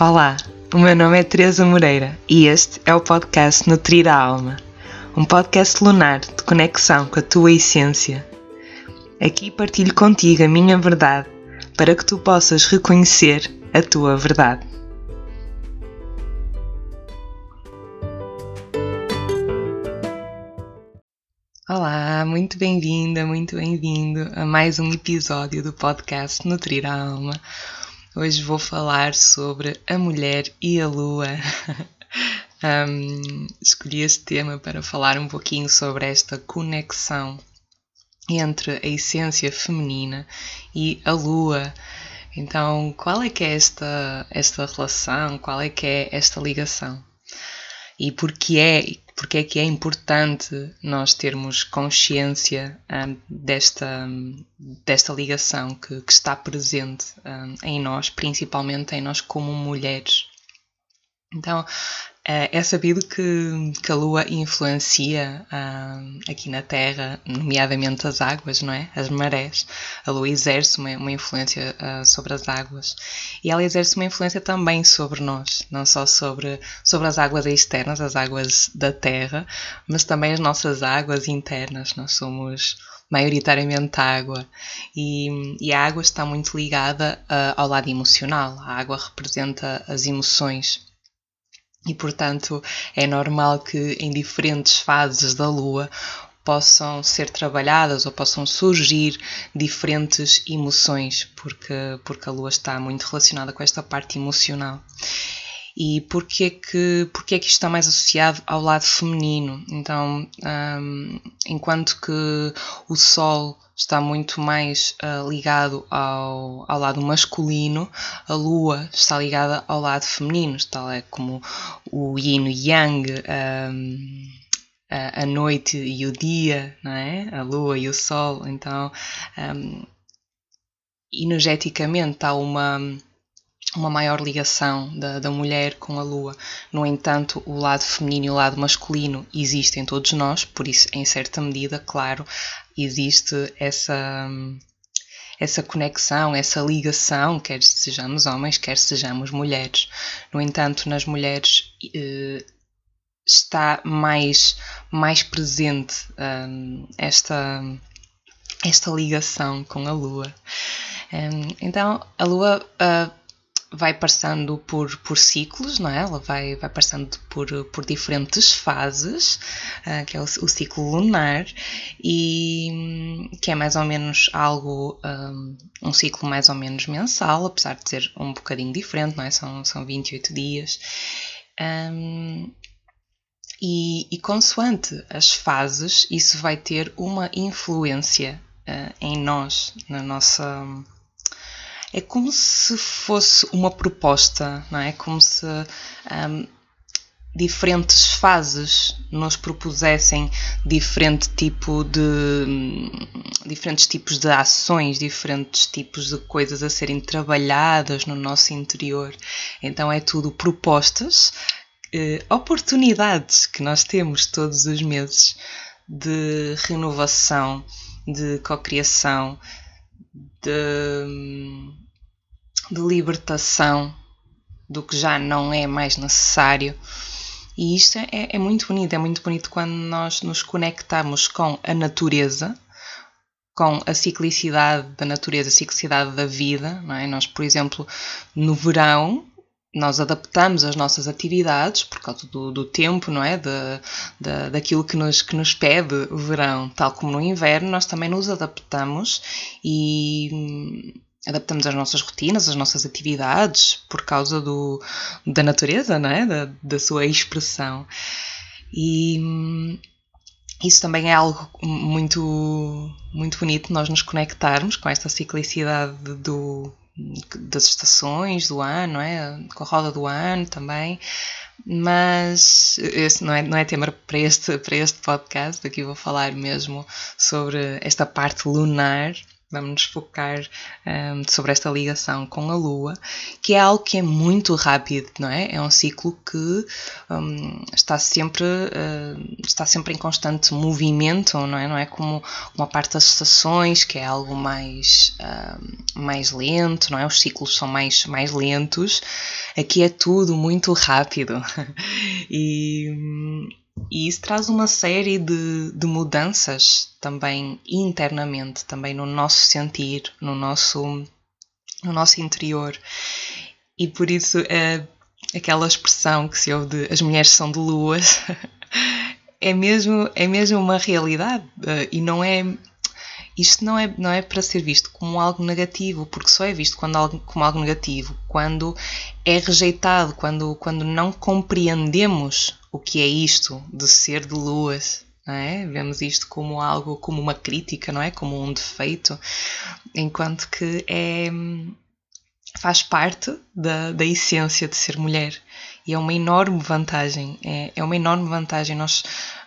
Olá, o meu nome é Teresa Moreira e este é o podcast Nutrir a Alma, um podcast lunar de conexão com a tua essência. Aqui partilho contigo a minha verdade para que tu possas reconhecer a tua verdade. Olá, muito bem-vinda, muito bem-vindo a mais um episódio do podcast Nutrir a Alma Hoje vou falar sobre a mulher e a lua. um, escolhi este tema para falar um pouquinho sobre esta conexão entre a essência feminina e a lua. Então, qual é que é esta, esta relação? Qual é que é esta ligação? E porquê é, porque é que é importante nós termos consciência um, desta, desta ligação que, que está presente um, em nós, principalmente em nós como mulheres. Então, eh, é sabido que, que a Lua influencia uh, aqui na Terra, nomeadamente as águas, não é? As marés. A Lua exerce uma, uma influência uh, sobre as águas e ela exerce uma influência também sobre nós, não só sobre, sobre as águas externas, as águas da Terra, mas também as nossas águas internas. Nós somos maioritariamente água e, e a água está muito ligada uh, ao lado emocional. A água representa as emoções e, portanto, é normal que em diferentes fases da Lua possam ser trabalhadas ou possam surgir diferentes emoções, porque, porque a Lua está muito relacionada com esta parte emocional. E porquê que, porquê que isto está mais associado ao lado feminino? Então, um, enquanto que o Sol está muito mais uh, ligado ao, ao lado masculino, a lua está ligada ao lado feminino, tal é como o yin e yang, um, a, noite e o dia, não é? a lua e o sol. Então, um, energeticamente há uma uma maior ligação da, da mulher com a lua. No entanto, o lado feminino e o lado masculino existem em todos nós, por isso, em certa medida, claro, existe essa, essa conexão, essa ligação, quer sejamos homens, quer sejamos mulheres. No entanto, nas mulheres eh, está mais, mais presente um, esta, esta ligação com a Lua. Um, então, a Lua uh, vai passando por, por ciclos, não é? Ela vai, vai passando por, por diferentes fases, uh, que é o, o, ciclo lunar, e que é mais ou menos algo, um, um, ciclo mais ou menos mensal, apesar de ser um bocadinho diferente, não é? São, são 28 dias. Um, e, e consoante as fases, isso vai ter uma influência uh, em nós, na nossa é como se fosse uma proposta, não é? Como se um, diferentes fases nos propusessem diferente tipo de hum, diferentes tipos de ações, diferentes tipos de coisas a serem trabalhadas no nosso interior. Então é tudo propostas, eh, oportunidades que nós temos todos os meses de renovação, de cocriação, de, de libertação do que já não é mais necessário. E isto é, é, muito bonito, é muito bonito quando nós nos conectamos com a natureza, com a ciclicidade da natureza, a ciclicidade da vida. Não é? Nós, por exemplo, no verão, nós adaptamos as nossas atividades por causa do, do tempo, não é? De, de, daquilo que nos, que nos pede o verão, tal como no inverno, nós também nos adaptamos e adaptamos as nossas rotinas, as nossas atividades por causa do, da natureza, não é? Da, da sua expressão. E hum, isso também é algo muito, muito bonito, nós nos conectarmos com esta ciclicidade do, das estações do ano, não é? com a roda do ano também. Mas esse não é, não é tema para este, para este podcast, aqui vou falar mesmo sobre esta parte lunar vamos nos focar um, sobre esta ligação com a Lua, que é algo que é muito rápido, não é? É um ciclo que um, está, sempre, uh, está sempre em constante movimento, não é? Não é como uma parte das estações, que é algo mais, uh, mais lento, não é? Os ciclos são mais, mais lentos. Aqui é tudo muito rápido. e, e isso traz uma série de, de mudanças também internamente, também no nosso sentir, no nosso, no nosso interior. E por isso é aquela expressão que se ouve de as mulheres são de luas é mesmo, é mesmo uma realidade eh, e não é isto não é, não é para ser visto como algo negativo, porque só é visto quando algo, como algo negativo quando é rejeitado, quando, quando não compreendemos o que é isto de ser de luas. É? Vemos isto como algo, como uma crítica, não é? Como um defeito, enquanto que é, faz parte da, da essência de ser mulher e é uma enorme vantagem. É, é uma enorme vantagem nós,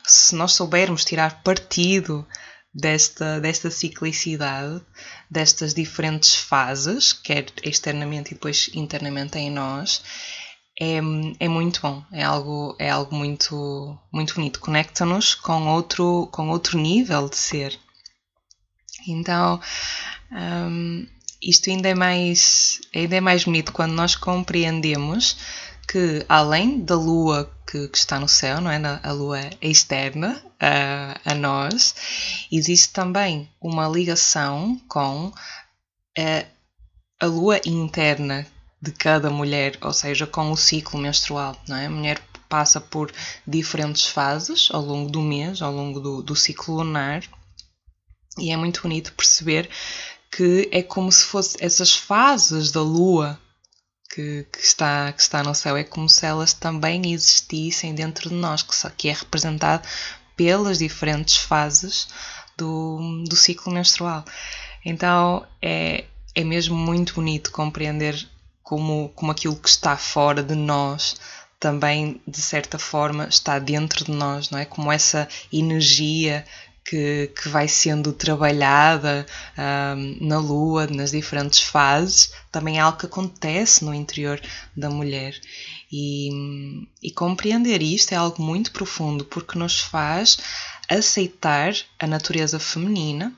se nós soubermos tirar partido desta, desta ciclicidade, destas diferentes fases, quer externamente e depois internamente em nós, é, é muito bom, é algo, é algo muito, muito bonito. Conecta-nos com outro, com outro nível de ser. Então, um, isto ainda é, mais, ainda é mais bonito quando nós compreendemos que, além da lua que, que está no céu, não é? a lua externa a, a nós, existe também uma ligação com a, a lua interna de cada mulher, ou seja, com o ciclo menstrual. Não é? A mulher passa por diferentes fases ao longo do mês, ao longo do, do ciclo lunar, e é muito bonito perceber que é como se fosse essas fases da lua que, que, está, que está no céu, é como se elas também existissem dentro de nós, que, que é representado pelas diferentes fases do, do ciclo menstrual. Então é, é mesmo muito bonito compreender como, como aquilo que está fora de nós também, de certa forma, está dentro de nós, não é? Como essa energia que, que vai sendo trabalhada um, na Lua, nas diferentes fases, também é algo que acontece no interior da mulher. E, e compreender isto é algo muito profundo porque nos faz aceitar a natureza feminina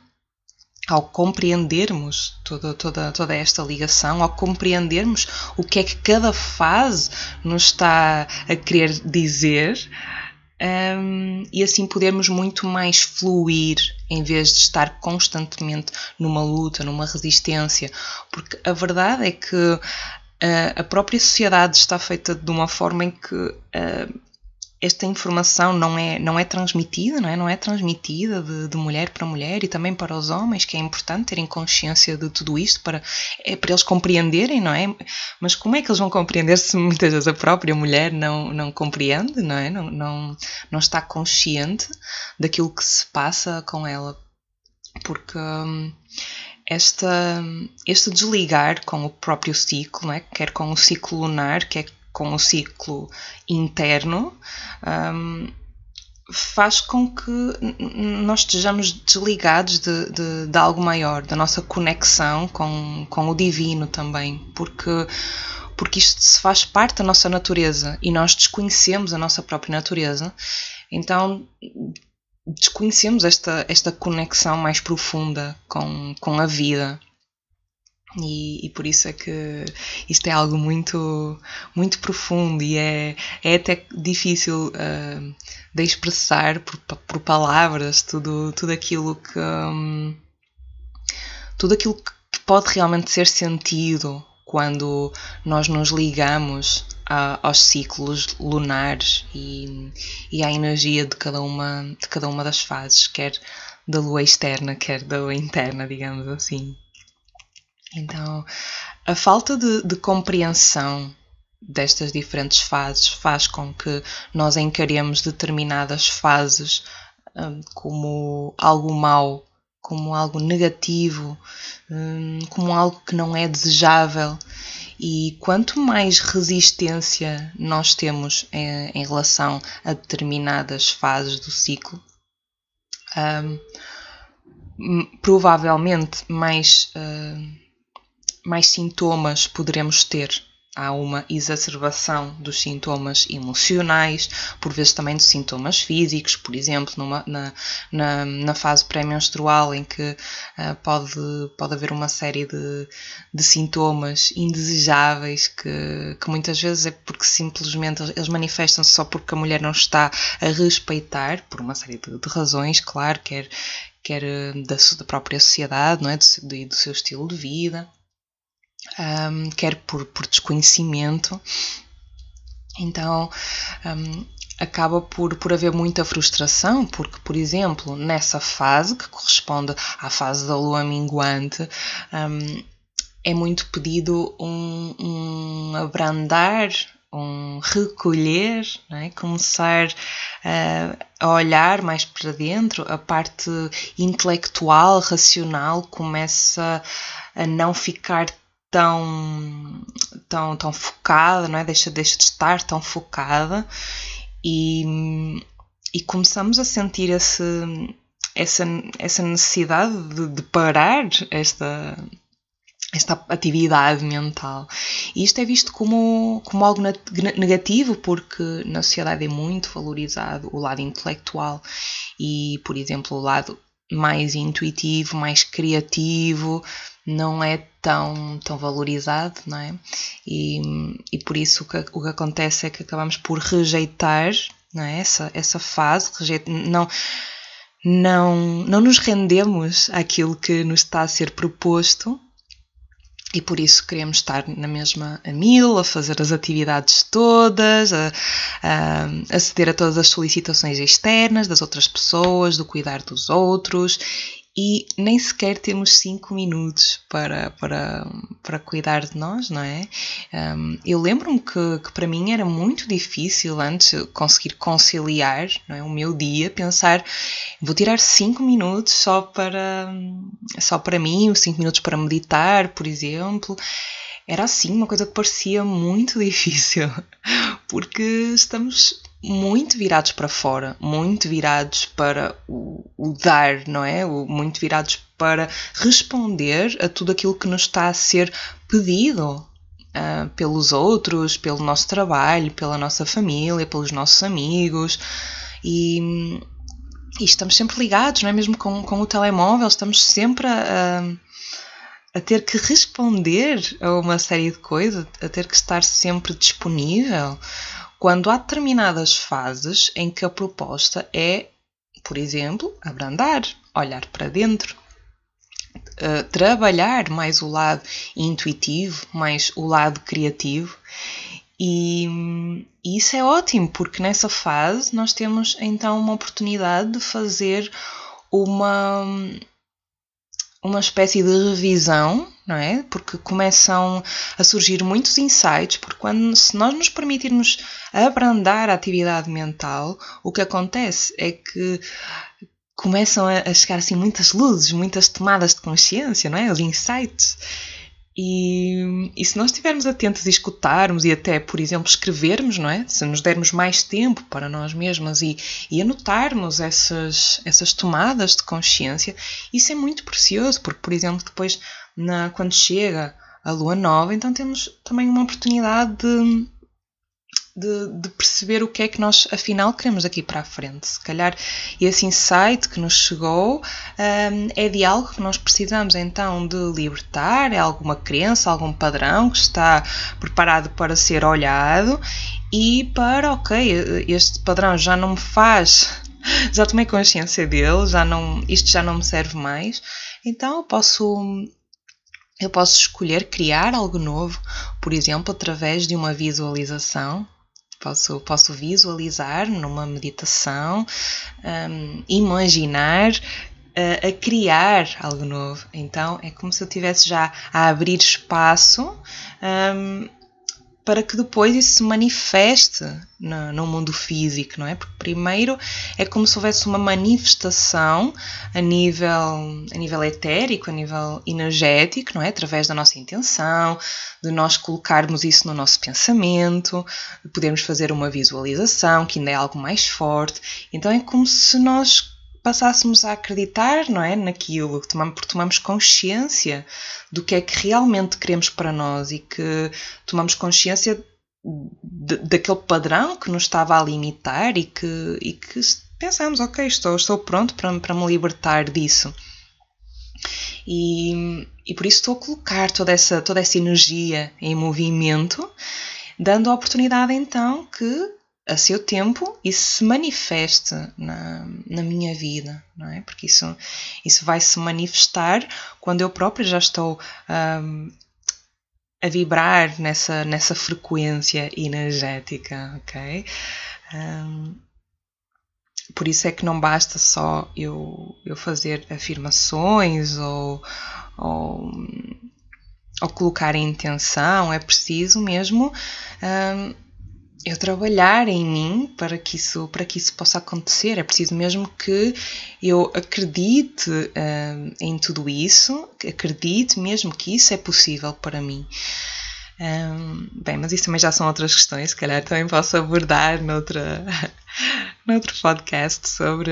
ao compreendermos toda, toda, toda esta ligação, ao compreendermos o que é que cada fase nos está a querer dizer, um, e assim podermos muito mais fluir em vez de estar constantemente numa luta, numa resistência, porque a verdade é que uh, a própria sociedade está feita de uma forma em que uh, esta informação não é, não é transmitida, não é? Não é transmitida de, de, mulher para mulher e também para os homens, que é importante terem consciência de tudo isto para, é, para eles compreenderem, não é? Mas como é que eles vão compreender se muitas vezes a própria mulher não, não compreende, não é? Não, não, não está consciente daquilo que se passa com ela. Porque hum, esta, este desligar com o próprio ciclo, não é? quer com o ciclo lunar, quer com o ciclo interno, um, faz com que nós estejamos desligados de, de, de, algo maior, da nossa conexão com, com o divino também, porque, porque isto se faz parte da nossa natureza e nós desconhecemos a nossa própria natureza, então desconhecemos esta, esta conexão mais profunda com, com a vida. E, e, por isso é que isto é algo muito, muito profundo e é, é até difícil uh, de expressar por, por, palavras tudo, tudo aquilo que um, tudo aquilo que pode realmente ser sentido quando nós nos ligamos a, aos ciclos lunares e, e à energia de cada uma de cada uma das fases, quer da lua externa, quer da lua interna, digamos assim. Então, a falta de, de compreensão destas diferentes fases faz com que nós encaremos determinadas fases um, como algo mau, como algo negativo, um, como algo que não é desejável. E quanto mais resistência nós temos em, em relação a determinadas fases do ciclo, um, provavelmente mais, uh, mais sintomas poderemos ter há uma exacerbação dos sintomas emocionais, por vezes também de sintomas físicos, por exemplo, numa, na, na, na, fase pré-menstrual, em que uh, pode, pode haver uma série de, de sintomas indesejáveis que, que muitas vezes é porque simplesmente eles manifestam-se só porque a mulher não está a respeitar, por uma série de, de razões, claro, quer, quer ah, da, da própria sociedade, não é? do, do seu estilo de vida um, quer por, por desconhecimento. Então, um, acaba por, por haver muita frustração, porque, por exemplo, nessa fase, que corresponde à fase da lua minguante, um, é muito pedido um, um abrandar, um recolher, é? começar uh, a olhar mais para dentro, a parte intelectual, racional começa a não ficar tão, tão, tão focada, não é? Deixa, deixa de estar tão focada e, e começamos a sentir esse, essa, essa necessidade de, de parar esta, esta atividade mental. E isto é visto como, como algo negativo, porque na sociedade é muito valorizado o lado intelectual e, por exemplo, o lado mais intuitivo, mais criativo, não é tão, tão valorizado, não é? E, e por isso o que, o que acontece é que acabamos por rejeitar não é? essa, essa fase, rejeita, não, não, não nos rendemos àquilo que nos está a ser proposto e por isso queremos estar na mesma a mil, a fazer as atividades todas, a, a, a ceder a todas as solicitações externas das outras pessoas, do cuidar dos outros e nem sequer temos cinco minutos para, para, para cuidar de nós, não é? Um, eu lembro-me que, que para mim era muito difícil antes conseguir conciliar é, o meu dia, pensar vou tirar cinco minutos só para, só para mim, os cinco minutos para meditar, por exemplo era assim uma coisa que parecia muito difícil, porque estamos muito virados para fora, muito virados para o, o dar, não é? O, muito virados para responder a tudo aquilo que nos está a ser pedido uh, pelos outros, pelo nosso trabalho, pela nossa família, pelos nossos amigos e, e estamos sempre ligados, não é? Mesmo com, com o telemóvel, estamos sempre a, a, a ter que responder a uma série de coisas, a ter que estar sempre disponível quando há determinadas fases em que a proposta é, por exemplo, abrandar, olhar para dentro, uh, trabalhar mais o lado intuitivo, mais o lado criativo. E isso é ótimo, porque nessa fase nós temos então uma oportunidade de fazer uma, uma espécie de revisão não é? Porque começam a surgir muitos insights, porque quando, se nós nos permitirmos abrandar a atividade mental, o que acontece é que começam a, chegar assim muitas luzes, muitas tomadas de consciência, não é? Os insights. E, e, se nós estivermos atentos e escutarmos e até, por exemplo, escrevermos, não é? Se nos dermos mais tempo para nós mesmas e, e anotarmos essas, essas tomadas de consciência, isso é muito precioso, porque, por exemplo, depois na, quando chega a lua nova, então temos também uma oportunidade de, de, de, perceber o que é que nós afinal queremos aqui para a frente. Se calhar esse insight que nos chegou um, é de algo que nós precisamos então de libertar, é alguma crença, algum padrão que está preparado para ser olhado e para, ok, este padrão já não me faz, já tomei consciência dele, já não, isto já não me serve mais, então eu posso eu posso escolher criar algo novo, por exemplo, através de uma visualização. Posso, posso visualizar numa meditação, um, imaginar uh, a criar algo novo. Então é como se eu estivesse já a abrir espaço um, para que depois isso se manifeste no, no, mundo físico, não é? Porque primeiro é como se houvesse uma manifestação a nível, a nível etérico, a nível energético, não é? Através da nossa intenção, de nós colocarmos isso no nosso pensamento, de podermos fazer uma visualização, que ainda é algo mais forte. Então é como se nós passássemos a acreditar, não é, naquilo, porque tomamos consciência do que é que realmente queremos para nós e que tomamos consciência de, daquele padrão que nos estava a limitar e que, e que pensamos, ok, estou, estou pronto para, para me libertar disso. E, e por isso estou a colocar toda essa, toda essa energia em movimento, dando a oportunidade então que a seu tempo isso se manifeste na, na minha vida, não é? Porque isso, isso vai se manifestar quando eu própria já estou um, a vibrar nessa, nessa frequência energética, ok? Um, por isso é que não basta só eu, eu fazer afirmações ou, ou, ou colocar em intenção, é preciso mesmo um, eu trabalhar em mim para que isso para que isso possa acontecer. É preciso mesmo que eu acredite um, em tudo isso acredite mesmo que isso é possível para mim. Um, bem, mas isso também já são outras questões, se calhar também posso abordar noutra, noutro podcast sobre,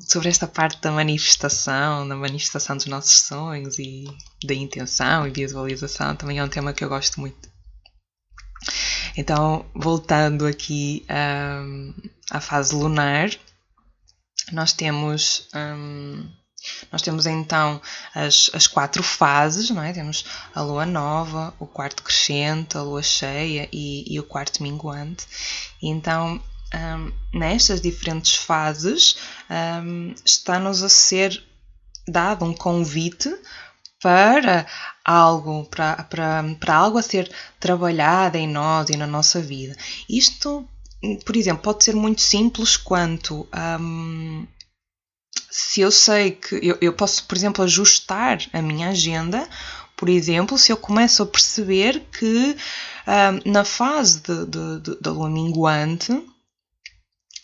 sobre esta parte da manifestação, da manifestação dos nossos sonhos e da intenção e visualização, também é um tema que eu gosto muito. Então, voltando aqui um, à fase lunar, nós temos. Um, nós temos então as, as quatro fases, não é? Temos a lua nova, o quarto crescente, a lua cheia e, e o quarto minguante. E então, um, nestas diferentes fases, um, está-nos a ser dado um convite para algo, para, para, para algo a ser trabalhado em nós e na nossa vida. Isto, por exemplo, pode ser muito simples quanto um, se eu sei que eu, eu posso, por exemplo, ajustar a minha agenda, por exemplo, se eu começo a perceber que uh, na fase da lua minguante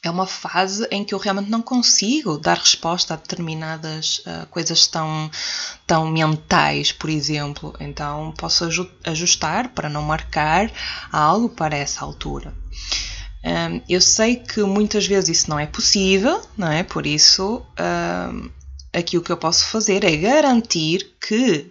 é uma fase em que eu realmente não consigo dar resposta a determinadas uh, coisas tão, tão mentais, por exemplo. Então posso ajustar para não marcar algo para essa altura. Um, eu sei que muitas vezes isso não é possível, não é? Por isso, um, aqui o que eu posso fazer é garantir que,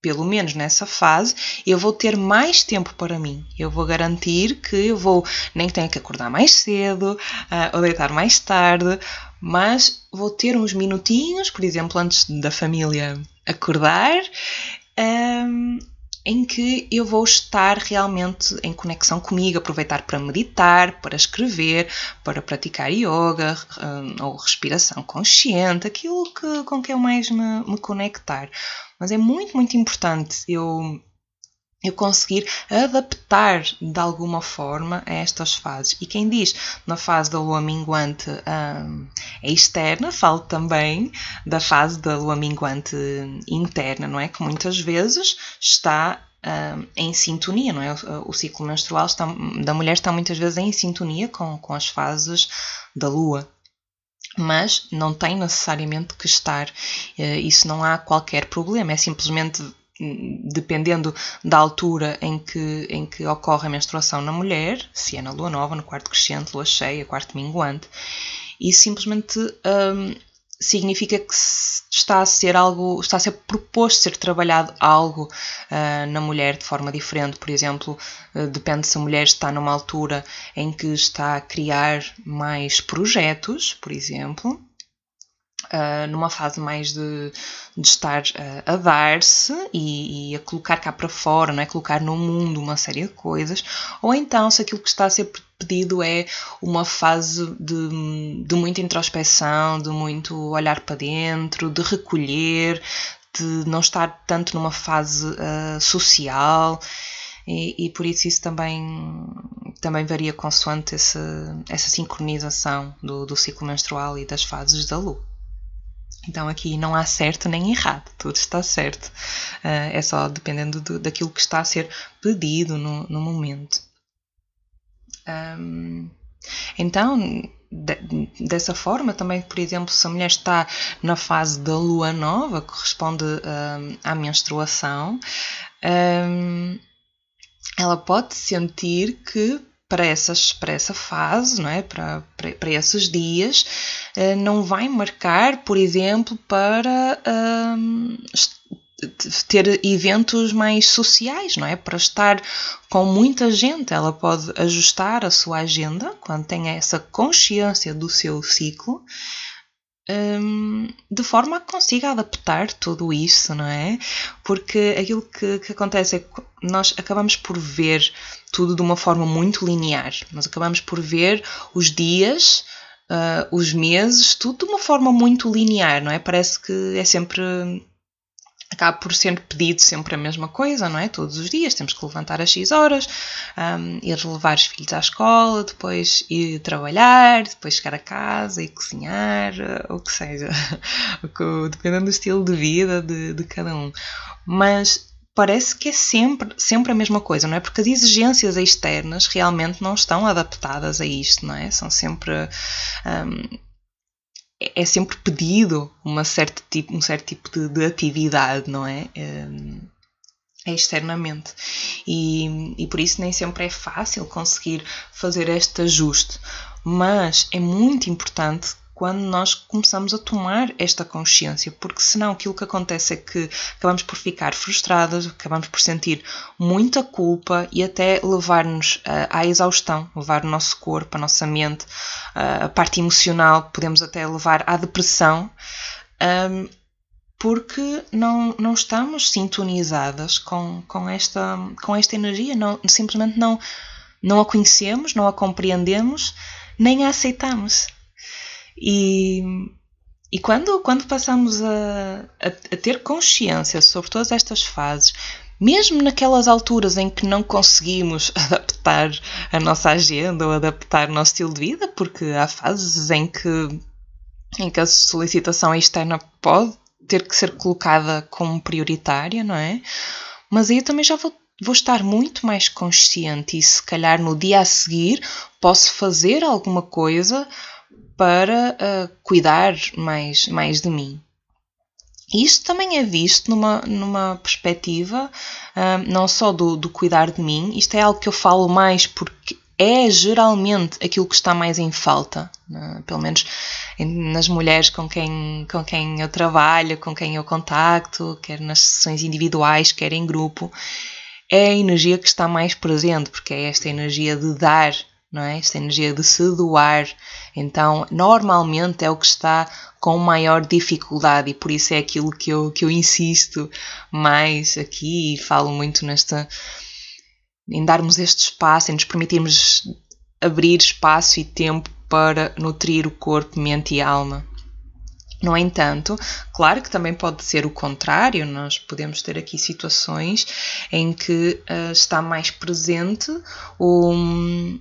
pelo menos nessa fase, eu vou ter mais tempo para mim. Eu vou garantir que eu vou, nem tenho que acordar mais cedo uh, ou deitar mais tarde, mas vou ter uns minutinhos, por exemplo, antes da família acordar. Um, em que eu vou estar realmente em conexão comigo, aproveitar para meditar, para escrever, para praticar yoga hum, ou respiração consciente, aquilo que, com que eu mais me, me conectar. Mas é muito, muito importante eu eu conseguir adaptar de alguma forma a estas fases. E quem diz na fase da lua minguante um, é externa, falo também da fase da lua minguante interna, não é? Que muitas vezes está um, em sintonia, não é? O, o ciclo menstrual está, da mulher está muitas vezes em sintonia com, com as fases da lua mas não tem necessariamente que estar. Eh, isso não há qualquer problema, é simplesmente dependendo da altura em que, em que ocorre a menstruação na mulher, se é na lua nova, no quarto crescente, lua cheia, quarto minguante, isso simplesmente um, significa que está a ser algo, está a ser proposto ser trabalhado algo uh, na mulher de forma diferente. Por exemplo, uh, depende se a mulher está numa altura em que está a criar mais projetos, por exemplo, uh, numa fase mais de, de estar uh, a dar-se e, e, a colocar cá para fora, não é? colocar no mundo uma série de coisas, ou então se aquilo que está a ser pedido é uma fase de, de muita introspeção, de muito olhar para dentro, de recolher, de não estar tanto numa fase uh, social. E, e, por isso isso também, também varia consoante essa, essa sincronização do, do ciclo menstrual e das fases da lua. Então aqui não há certo nem errado, tudo está certo. Uh, é só dependendo do, daquilo que está a ser pedido no, no momento. Um, então, de, dessa forma, também, por exemplo, se a mulher está na fase da lua nova, corresponde um, à menstruação, um, ela pode sentir que para, essas, para essa fase, não é? para, para, para esses dias, uh, não vai marcar, por exemplo, para uh, ter eventos mais sociais, não é? Para estar com muita gente, ela pode ajustar a sua agenda quando tem essa consciência do seu ciclo. Um, de forma que consiga adaptar tudo isso, não é? Porque aquilo que, que acontece é que nós acabamos por ver tudo de uma forma muito linear. Nós acabamos por ver os dias, uh, os meses, tudo de uma forma muito linear, não é? Parece que é sempre acaba por ser pedido sempre a mesma coisa, não é? Todos os dias temos que levantar às X horas, um, ir levar os filhos à escola, depois ir trabalhar, depois chegar a casa e cozinhar, ou o que seja, dependendo do estilo de vida de, de cada um. Mas parece que é sempre, sempre a mesma coisa, não é? Porque as exigências externas realmente não estão adaptadas a isto, não é? São sempre. Um, é sempre pedido uma certa tipo, um certo tipo de, de atividade, não é? é externamente. E, e por isso nem sempre é fácil conseguir fazer este ajuste. Mas é muito importante quando nós começamos a tomar esta consciência, porque senão aquilo que acontece é que acabamos por ficar frustradas, acabamos por sentir muita culpa e até levar-nos uh, à exaustão, levar o nosso corpo, a nossa mente, uh, a parte emocional, podemos até levar à depressão. Um, porque não, não estamos sintonizadas com, com, esta, com esta energia, não, simplesmente não, não a conhecemos, não a compreendemos, nem a aceitamos. E, e quando, quando passamos a, a, a ter consciência sobre todas estas fases, mesmo naquelas alturas em que não conseguimos adaptar a nossa agenda ou adaptar o nosso estilo de vida, porque há fases em que, em que a solicitação externa pode ter que ser colocada como prioritária, não é? Mas aí eu também já vou, vou estar muito mais consciente e se calhar no dia a seguir posso fazer alguma coisa para uh, cuidar mais, mais de mim. Isto também é visto numa, numa perspectiva uh, não só do, do cuidar de mim, isto é algo que eu falo mais porque é geralmente aquilo que está mais em falta, né? pelo menos nas mulheres com quem, com quem eu trabalho, com quem eu contacto, quer nas sessões individuais, quer em grupo, é a energia que está mais presente, porque é esta energia de dar não é? Esta energia de se doar. Então, normalmente é o que está com maior dificuldade e por isso é aquilo que eu, que eu insisto mais aqui e falo muito nesta. em darmos este espaço, em nos permitirmos abrir espaço e tempo para nutrir o corpo, mente e alma. No entanto, claro que também pode ser o contrário, nós podemos ter aqui situações em que uh, está mais presente um,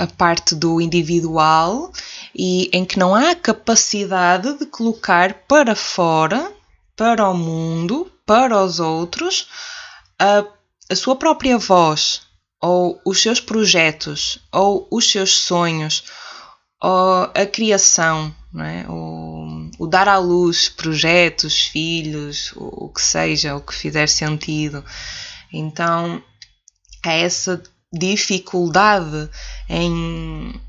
a parte do individual e em que não há capacidade de colocar para fora, para o mundo, para os outros, a, a sua própria voz, ou os seus projetos, ou os seus sonhos, ou a criação, é? o, o, dar à luz projetos, filhos, o, o que seja, o que fizer sentido. Então, é essa dificuldade em,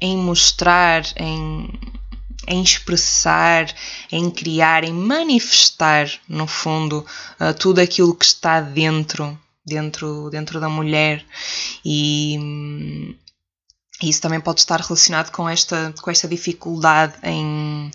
em mostrar, em, em expressar, em criar, em manifestar, no fundo, uh, tudo aquilo que está dentro, dentro, dentro da mulher. E isso também pode estar relacionado com esta, com esta dificuldade em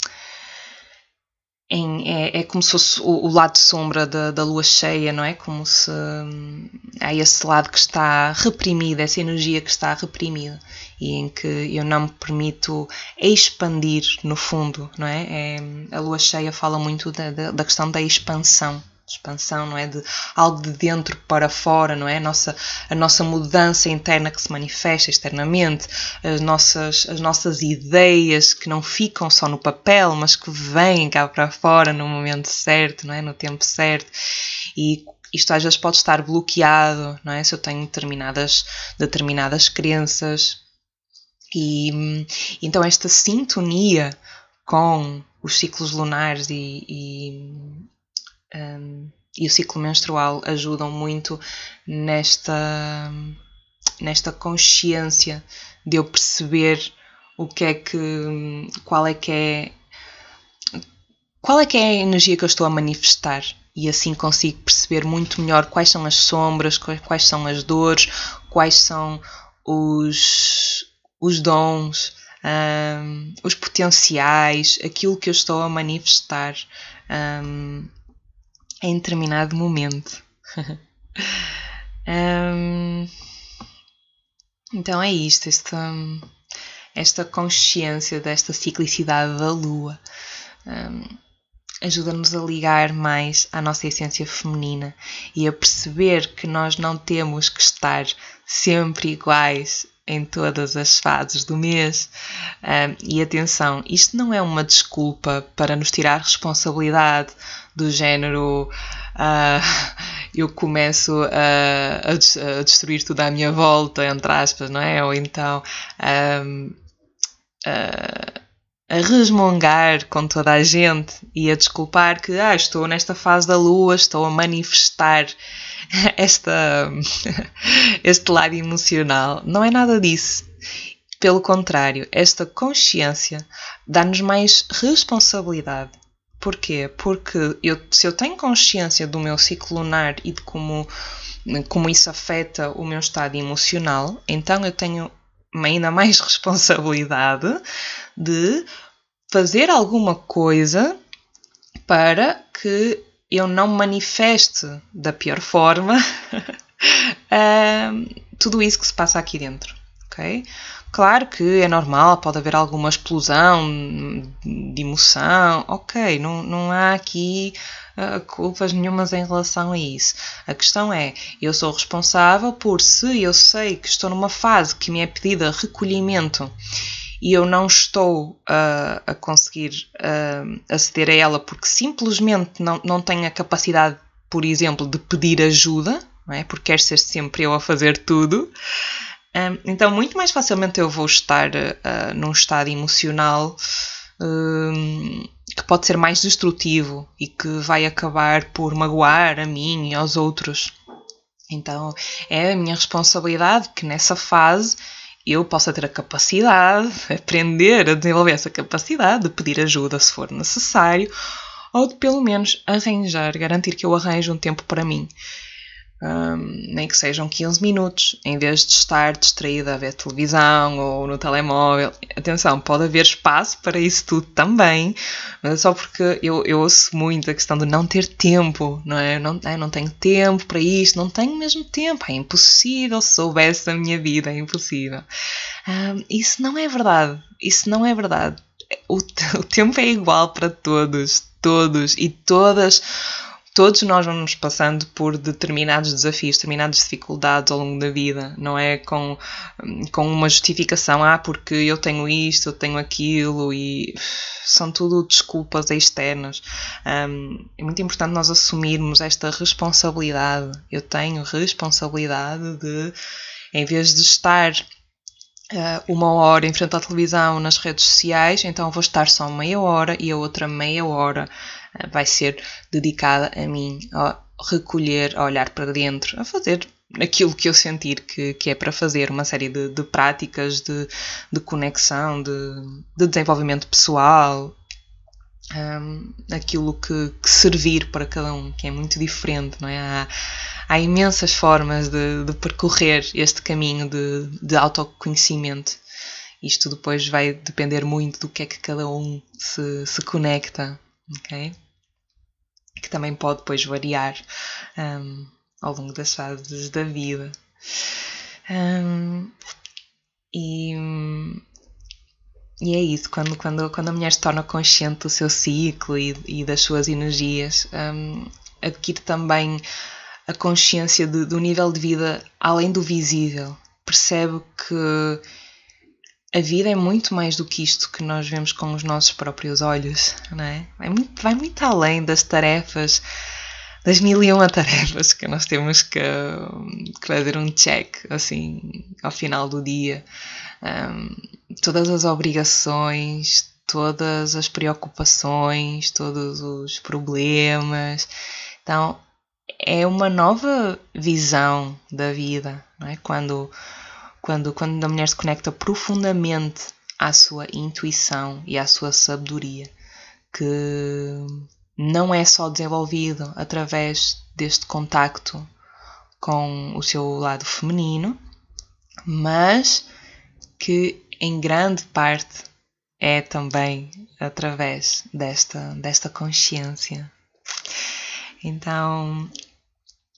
em, é, é, como se fosse o, o lado sombra da, da, lua cheia, não é? Como se hum, há esse lado que está reprimido, essa energia que está reprimida e em que eu não me permito expandir no fundo, não é? é a lua cheia fala muito da, da, da questão da expansão expansão, não é? De algo de dentro para fora, não é? A nossa, a nossa mudança interna que se manifesta externamente, as nossas, as nossas ideias que não ficam só no papel, mas que vêm cá para fora no momento certo, não é? No tempo certo. E isto às vezes pode estar bloqueado, não é? Se eu tenho determinadas, determinadas crenças. E então esta sintonia com os ciclos lunares e, e um, e o ciclo menstrual ajudam muito nesta nesta consciência de eu perceber o que é que. qual é que é. qual é que é a energia que eu estou a manifestar e assim consigo perceber muito melhor quais são as sombras, quais são as dores, quais são os, os dons, um, os potenciais, aquilo que eu estou a manifestar um, em determinado momento. um, então é isto, esta, esta consciência desta ciclicidade da Lua ajuda-nos a ligar mais à nossa essência feminina e a perceber que nós não temos que estar sempre iguais em todas as fases do mês. Um, e atenção, isto não é uma desculpa para nos tirar responsabilidade do género. Uh, eu começo a, a, destruir tudo à minha volta, entre aspas, não é? Ou então. Um, uh, a resmungar com toda a gente e a desculpar que ah, estou nesta fase da lua, estou a manifestar esta, este lado emocional. Não é nada disso. Pelo contrário, esta consciência dá-nos mais responsabilidade. Porquê? Porque eu, se eu tenho consciência do meu ciclo lunar e de como, como isso afeta o meu estado emocional, então eu tenho ainda mais responsabilidade de fazer alguma coisa para que eu não manifeste da pior forma uh, tudo isso que se passa aqui dentro, ok? Claro que é normal, pode haver alguma explosão de emoção, ok, não, não há aqui uh, culpas nenhumas em relação a isso. A questão é, eu sou responsável por se eu sei que estou numa fase que me é pedida recolhimento e eu não estou uh, a conseguir uh, aceder a ela porque simplesmente não, não tenho a capacidade, por exemplo, de pedir ajuda, não é? porque quer ser sempre eu a fazer tudo. Então, muito mais facilmente eu vou estar uh, num estado emocional que pode ser mais destrutivo e que vai acabar por magoar a mim e aos outros. Então, é a minha responsabilidade que nessa fase eu possa ter a capacidade, aprender a desenvolver essa capacidade de pedir ajuda se for necessário, ou de pelo menos arranjar, garantir que eu arranjo um tempo para mim um, nem que sejam 15 minutos, em vez de estar distraída a ver televisão ou no telemóvel. Atenção, pode haver espaço para isso tudo também, mas é só porque eu, eu ouço muito a questão de não ter tempo, não é? Eu não, eu não tenho tempo para isto, não tenho mesmo tempo, é impossível, se soubesse a minha vida, é impossível. Um, isso não é verdade, isso não é verdade. O, o tempo é igual para todos, todos e todas todos nós vamos passando por determinados desafios, determinadas dificuldades ao longo da vida, não é com, com uma justificação, ah, porque eu tenho isto, eu tenho aquilo, e são tudo desculpas externas. Um, é muito importante nós assumirmos esta responsabilidade. Eu tenho responsabilidade de, em vez de estar Uh, uma hora em frente à televisão nas redes sociais, então vou estar só meia hora e a outra meia hora vai ser dedicada a mim, a recolher, a olhar para dentro, a fazer aquilo que eu sentir que, que é para fazer, uma série de, de práticas de, de conexão, de, de desenvolvimento pessoal, um, aquilo que, que, servir para cada um, que é muito diferente, não é? Há, há imensas formas de, de, percorrer este caminho de, de autoconhecimento. Isto depois vai depender muito do que é que cada um se, se conecta, ok? Que também pode depois variar um, ao longo das fases da vida. Um, e, e é isso, quando, quando, quando a mulher se torna consciente do seu ciclo e, e das suas energias, um, adquire também a consciência de, do nível de vida além do visível. Percebe que a vida é muito mais do que isto que nós vemos com os nossos próprios olhos, não é? Vai muito, vai muito além das tarefas, das mil e uma tarefas que nós temos que, que fazer um check, assim, ao final do dia. Um, todas as obrigações, todas as preocupações, todos os problemas. Então, é uma nova visão da vida, não é? Quando quando, quando a mulher se conecta profundamente à sua intuição e à sua sabedoria, que não é só desenvolvido através deste contacto com o seu lado feminino, mas que em grande parte é também através desta, desta consciência. Então,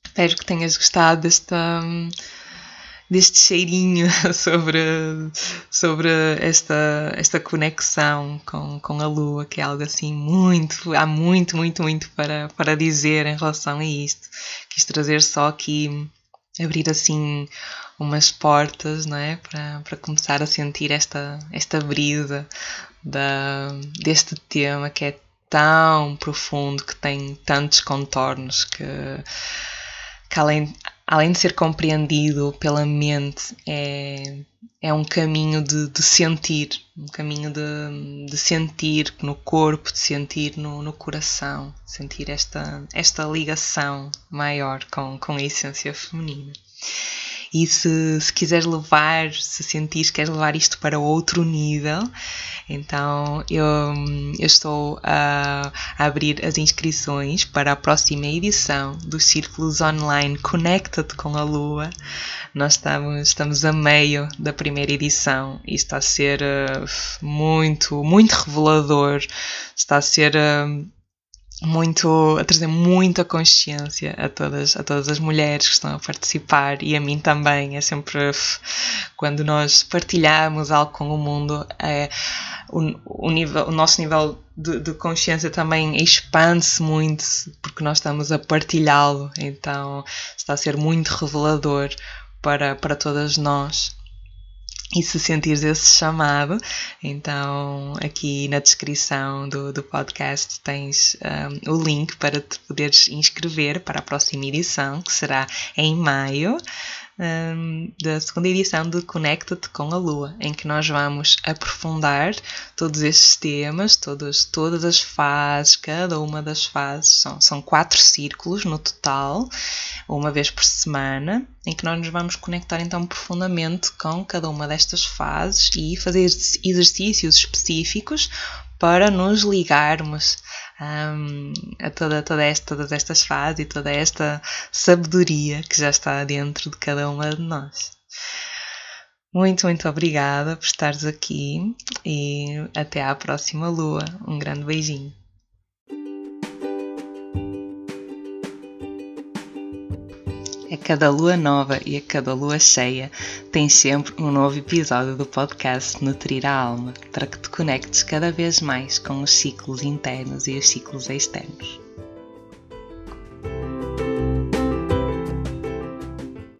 espero que tenhas gostado desta, deste cheirinho sobre, sobre esta, esta conexão com, com a Lua, que é algo assim muito, há muito, muito, muito para, para dizer em relação a isto. Quis trazer só aqui, abrir assim umas portas, não é? Para, para começar a sentir esta, esta brisa da, deste tema que é tão profundo, que tem tantos contornos, que, que além, além de ser compreendido pela mente, é, é um caminho de, de sentir, um caminho de, de, sentir no corpo, de sentir no, no coração, sentir esta, esta ligação maior com, com a essência feminina. E se, se quiseres levar, se sentires que queres levar isto para outro nível, então eu, eu estou a, a, abrir as inscrições para a próxima edição dos Círculos Online Connected com a Lua. Nós estamos, estamos a meio da primeira edição e está a ser uh, muito, muito revelador. Está a ser. Uh, muito a trazer muita consciência a todas a todas as mulheres que estão a participar e a mim também. É sempre quando nós partilhamos algo com o mundo é, o, o, nível, o nosso nível de, de consciência também expande-se muito porque nós estamos a partilhá-lo. Então está a ser muito revelador para, para todas nós e se sentires esse chamado, então aqui na descrição do, do podcast tens um, o link para te poderes inscrever para a próxima edição, que será em maio um, da segunda edição de Conecta-te com a Lua, em que nós vamos aprofundar todos estes temas, todas, todas as fases, cada uma das fases, são, são quatro círculos no total, uma vez por semana, em que nós nos vamos conectar então profundamente com cada uma destas fases e fazer exercícios específicos para nos ligarmos um, a toda, toda esta, todas estas fases e toda esta sabedoria que já está dentro de cada uma de nós. Muito, muito obrigada por estares aqui e até à próxima lua. Um grande beijinho. A cada lua nova e a cada lua cheia tem sempre um novo episódio do podcast Nutrir a Alma para que te conectes cada vez mais com os ciclos internos e os ciclos externos.